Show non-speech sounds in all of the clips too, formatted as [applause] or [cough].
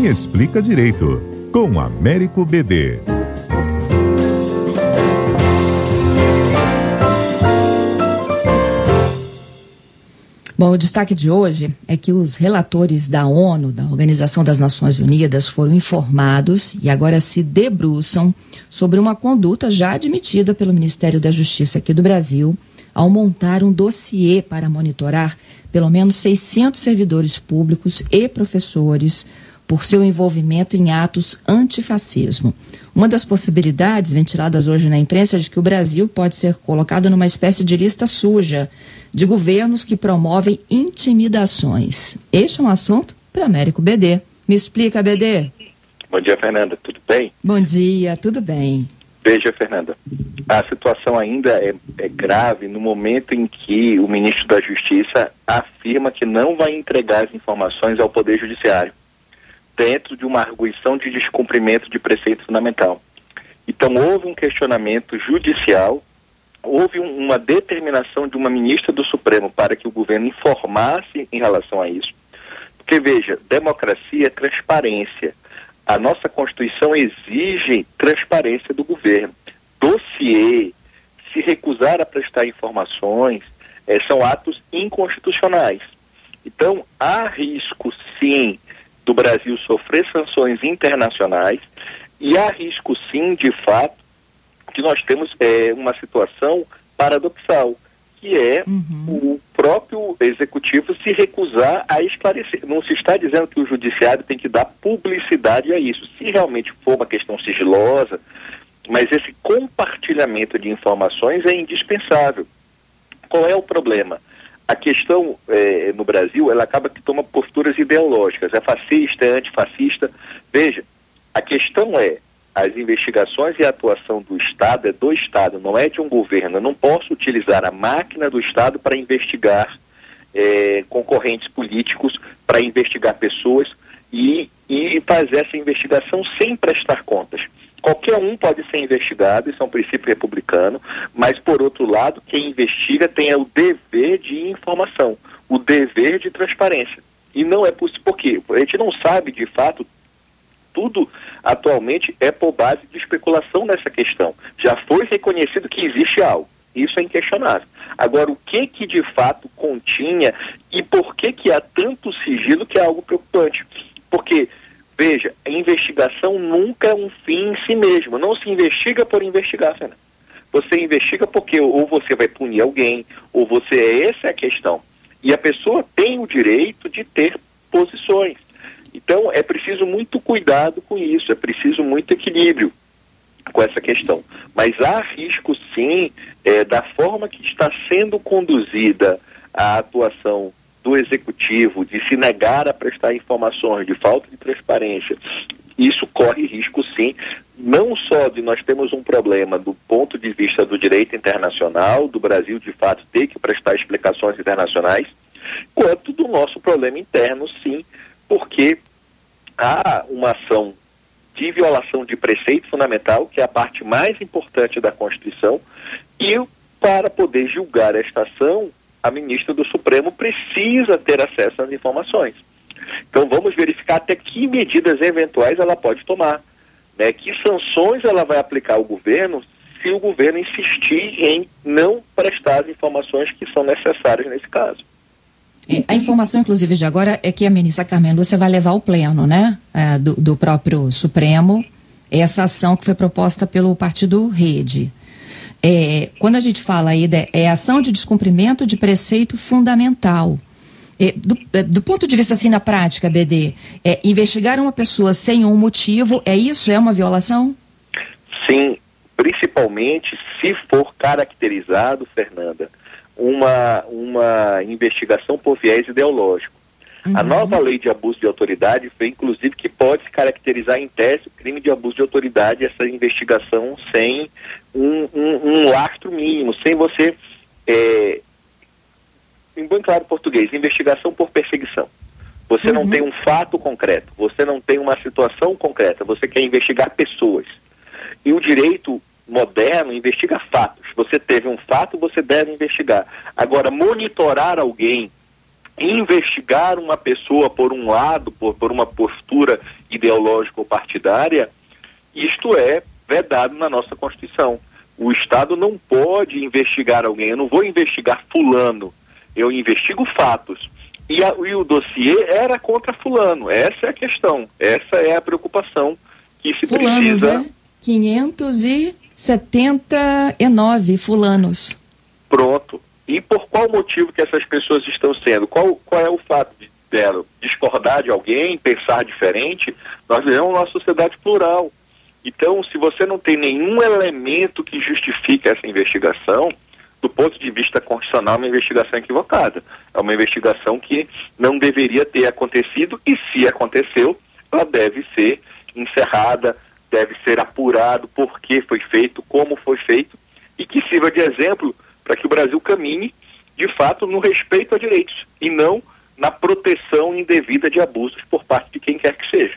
Me Explica Direito, com Américo BD. Bom, o destaque de hoje é que os relatores da ONU, da Organização das Nações Unidas, foram informados e agora se debruçam sobre uma conduta já admitida pelo Ministério da Justiça aqui do Brasil ao montar um dossiê para monitorar pelo menos 600 servidores públicos e professores por seu envolvimento em atos antifascismo. Uma das possibilidades ventiladas hoje na imprensa é de que o Brasil pode ser colocado numa espécie de lista suja de governos que promovem intimidações. Este é um assunto para Américo BD. Me explica, BD. Bom dia, Fernanda. Tudo bem? Bom dia, tudo bem. Veja, Fernanda, a situação ainda é, é, grave no momento em que o ministro da Justiça afirma que não vai entregar as informações ao Poder Judiciário dentro de uma arguição de descumprimento de preceito fundamental. Então, houve um questionamento judicial, houve um, uma determinação de uma ministra do Supremo para que o governo informasse em relação a isso. Porque, veja, democracia é transparência. A nossa Constituição exige transparência do governo. Dossiê, se recusar a prestar informações, eh, são atos inconstitucionais. Então, há risco, sim, do Brasil sofrer sanções internacionais e há risco sim, de fato, que nós temos é, uma situação paradoxal, que é uhum. o próprio executivo se recusar a esclarecer. Não se está dizendo que o judiciário tem que dar publicidade a isso. Se realmente for uma questão sigilosa, mas esse compartilhamento de informações é indispensável. Qual é o problema? A questão é, no Brasil, ela acaba que toma posturas ideológicas, é fascista, é antifascista. Veja, a questão é, as investigações e a atuação do Estado é do Estado, não é de um governo. Eu não posso utilizar a máquina do Estado para investigar é, concorrentes políticos, para investigar pessoas e, e fazer essa investigação sem prestar contas. Qualquer um pode ser investigado, isso é um princípio republicano, mas, por outro lado, quem investiga tem o dever de informação, o dever de transparência. E não é possível, porque a gente não sabe, de fato, tudo atualmente é por base de especulação nessa questão. Já foi reconhecido que existe algo. Isso é inquestionável. Agora, o que que de fato continha e por que que há tanto sigilo que é algo preocupante? Porque Veja, a investigação nunca é um fim em si mesmo. Não se investiga por investigar, Fernando. Você investiga porque ou você vai punir alguém, ou você. Essa é a questão. E a pessoa tem o direito de ter posições. Então, é preciso muito cuidado com isso, é preciso muito equilíbrio com essa questão. Mas há risco, sim, é, da forma que está sendo conduzida a atuação do executivo de se negar a prestar informações, de falta de transparência, isso corre risco sim, não só de nós temos um problema do ponto de vista do direito internacional, do Brasil de fato ter que prestar explicações internacionais, quanto do nosso problema interno, sim, porque há uma ação de violação de preceito fundamental, que é a parte mais importante da Constituição, e para poder julgar esta ação, a ministra do Supremo precisa ter acesso às informações. Então vamos verificar até que medidas eventuais ela pode tomar, né? Que sanções ela vai aplicar ao governo se o governo insistir em não prestar as informações que são necessárias nesse caso. É, a informação, inclusive, de agora é que a ministra Carmen Lúcia vai levar ao pleno, né, é, do, do próprio Supremo, essa ação que foi proposta pelo partido Rede. É, quando a gente fala aí de é ação de descumprimento de preceito fundamental. É, do, é, do, ponto de vista assim na prática, BD, é, investigar uma pessoa sem um motivo, é isso? É uma violação? Sim, principalmente se for caracterizado, Fernanda, uma, uma investigação por viés ideológico. Uhum. A nova lei de abuso de autoridade foi, inclusive, que pode se caracterizar em tese o crime de abuso de autoridade, essa investigação sem um, um, um lastro mínimo, sem você, é, em bem claro português, investigação por perseguição. Você uhum. não tem um fato concreto, você não tem uma situação concreta, você quer investigar pessoas. E o direito moderno investiga fatos. Você teve um fato, você deve investigar. Agora, monitorar alguém investigar uma pessoa por um lado, por, por uma postura ideológica ou partidária, isto é vedado na nossa Constituição. O Estado não pode investigar alguém. Eu não vou investigar fulano. Eu investigo fatos. E, a, e o dossiê era contra fulano. Essa é a questão. Essa é a preocupação que se Fulanos, precisa. Né? 579 fulanos. Pronto. E por qual motivo que essas pessoas estão sendo? Qual, qual é o fato de dela discordar de alguém, pensar diferente? Nós vivemos uma sociedade plural. Então, se você não tem nenhum elemento que justifique essa investigação, do ponto de vista constitucional, é uma investigação equivocada. É uma investigação que não deveria ter acontecido e, se aconteceu, ela deve ser encerrada, deve ser apurado por que foi feito, como foi feito e que sirva de exemplo para que o Brasil caminhe, de fato, no respeito a direitos e não na proteção indevida de abusos por parte de quem quer que seja.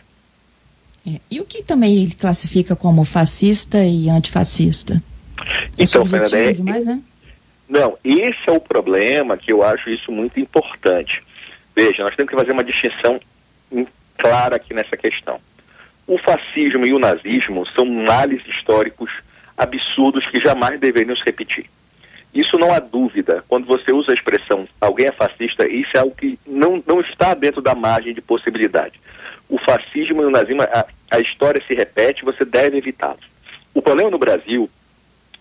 É, e o que também ele classifica como fascista e antifascista? É então, Fernanda, é, demais, né? Não, esse é o problema que eu acho isso muito importante. Veja, nós temos que fazer uma distinção clara aqui nessa questão. O fascismo e o nazismo são males históricos absurdos que jamais deveriam se repetir. Isso não há dúvida. Quando você usa a expressão alguém é fascista, isso é algo que não, não está dentro da margem de possibilidade. O fascismo e o nazismo, a, a história se repete, você deve evitá-los. O problema no Brasil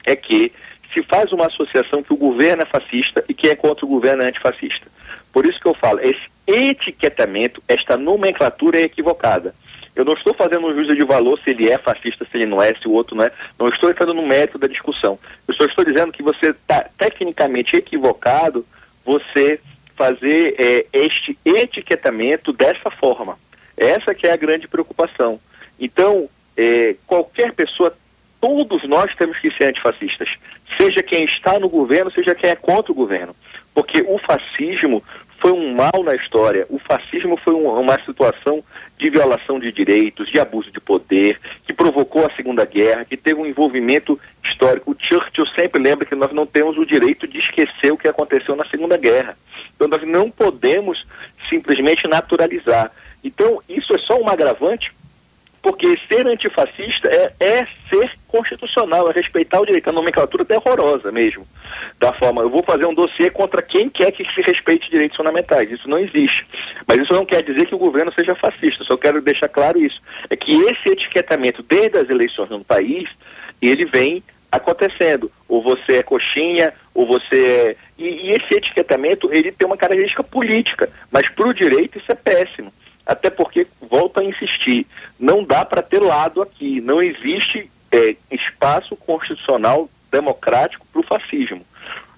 é que se faz uma associação que o governo é fascista e quem é contra o governo é antifascista. Por isso que eu falo, esse etiquetamento, esta nomenclatura é equivocada. Eu não estou fazendo um juízo de valor se ele é fascista, se ele não é, se o outro não é. Não estou entrando no mérito da discussão. Eu só estou dizendo que você está tecnicamente equivocado você fazer é, este etiquetamento dessa forma. Essa que é a grande preocupação. Então, é, qualquer pessoa, todos nós temos que ser antifascistas. Seja quem está no governo, seja quem é contra o governo. Porque o fascismo foi um mal na história. O fascismo foi um, uma situação de violação de direitos, de abuso de poder, que provocou a Segunda Guerra, que teve um envolvimento histórico. O Churchill sempre lembra que nós não temos o direito de esquecer o que aconteceu na Segunda Guerra. Então nós não podemos simplesmente naturalizar. Então isso é só um agravante porque ser antifascista é, é, constitucional, é respeitar o direito. A nomenclatura é horrorosa mesmo. Da forma, eu vou fazer um dossiê contra quem quer que se respeite direitos fundamentais. Isso não existe. Mas isso não quer dizer que o governo seja fascista. Só quero deixar claro isso. É que esse etiquetamento, desde as eleições no país, ele vem acontecendo. Ou você é coxinha, ou você é... E, e esse etiquetamento, ele tem uma característica política. Mas para o direito isso é péssimo. Até porque, volto a insistir, não dá para ter lado aqui. Não existe é, espaço constitucional democrático para o fascismo.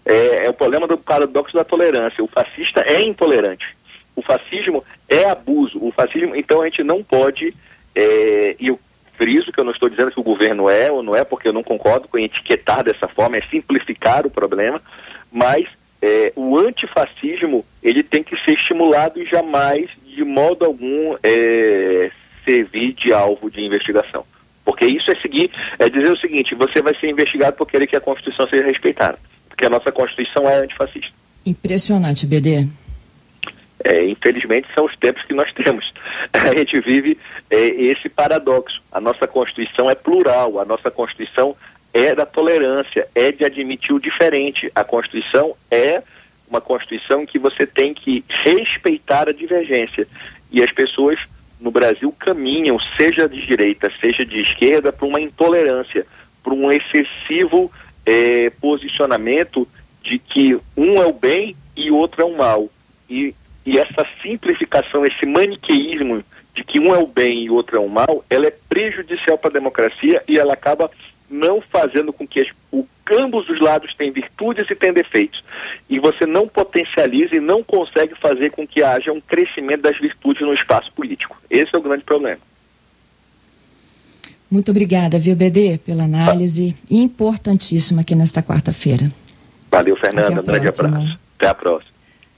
É, é, o problema do paradoxo da tolerância. O fascista é intolerante. O fascismo é abuso. O fascismo, então a gente não pode, é, e eu friso que eu não estou dizendo que o governo é ou não é, porque eu não concordo com etiquetar dessa forma, é simplificar o problema, mas é, o antifascismo ele tem que ser estimulado e jamais de modo algum é, servir de alvo de investigação. Porque isso é seguir, é dizer o seguinte, você vai ser investigado por querer que a Constituição seja respeitada. Porque a nossa Constituição é antifascista. Impressionante, BD. É, infelizmente são os tempos que nós temos. [laughs] A gente vive é, esse paradoxo. A nossa Constituição é plural, a nossa Constituição é da tolerância, é de admitir o diferente. A Constituição é uma Constituição em que você tem que respeitar a divergência. E as pessoas no Brasil caminham, seja de direita, seja de esquerda, para uma intolerância, para um excessivo é, posicionamento de que um é o bem e outro é o mal. E, e essa simplificação, esse maniqueísmo de que um é o bem e outro é o mal, ela é prejudicial para a democracia e ela acaba não fazendo com que as, o, ambos os lados têm virtudes e têm defeitos. E você não potencializa e não consegue fazer com que haja um crescimento das virtudes no espaço político. Esse é o grande problema. Muito obrigada, viu, BD, pela análise importantíssima aqui nesta quarta-feira. Valeu, Fernanda. Um grande abraço. Até a próxima.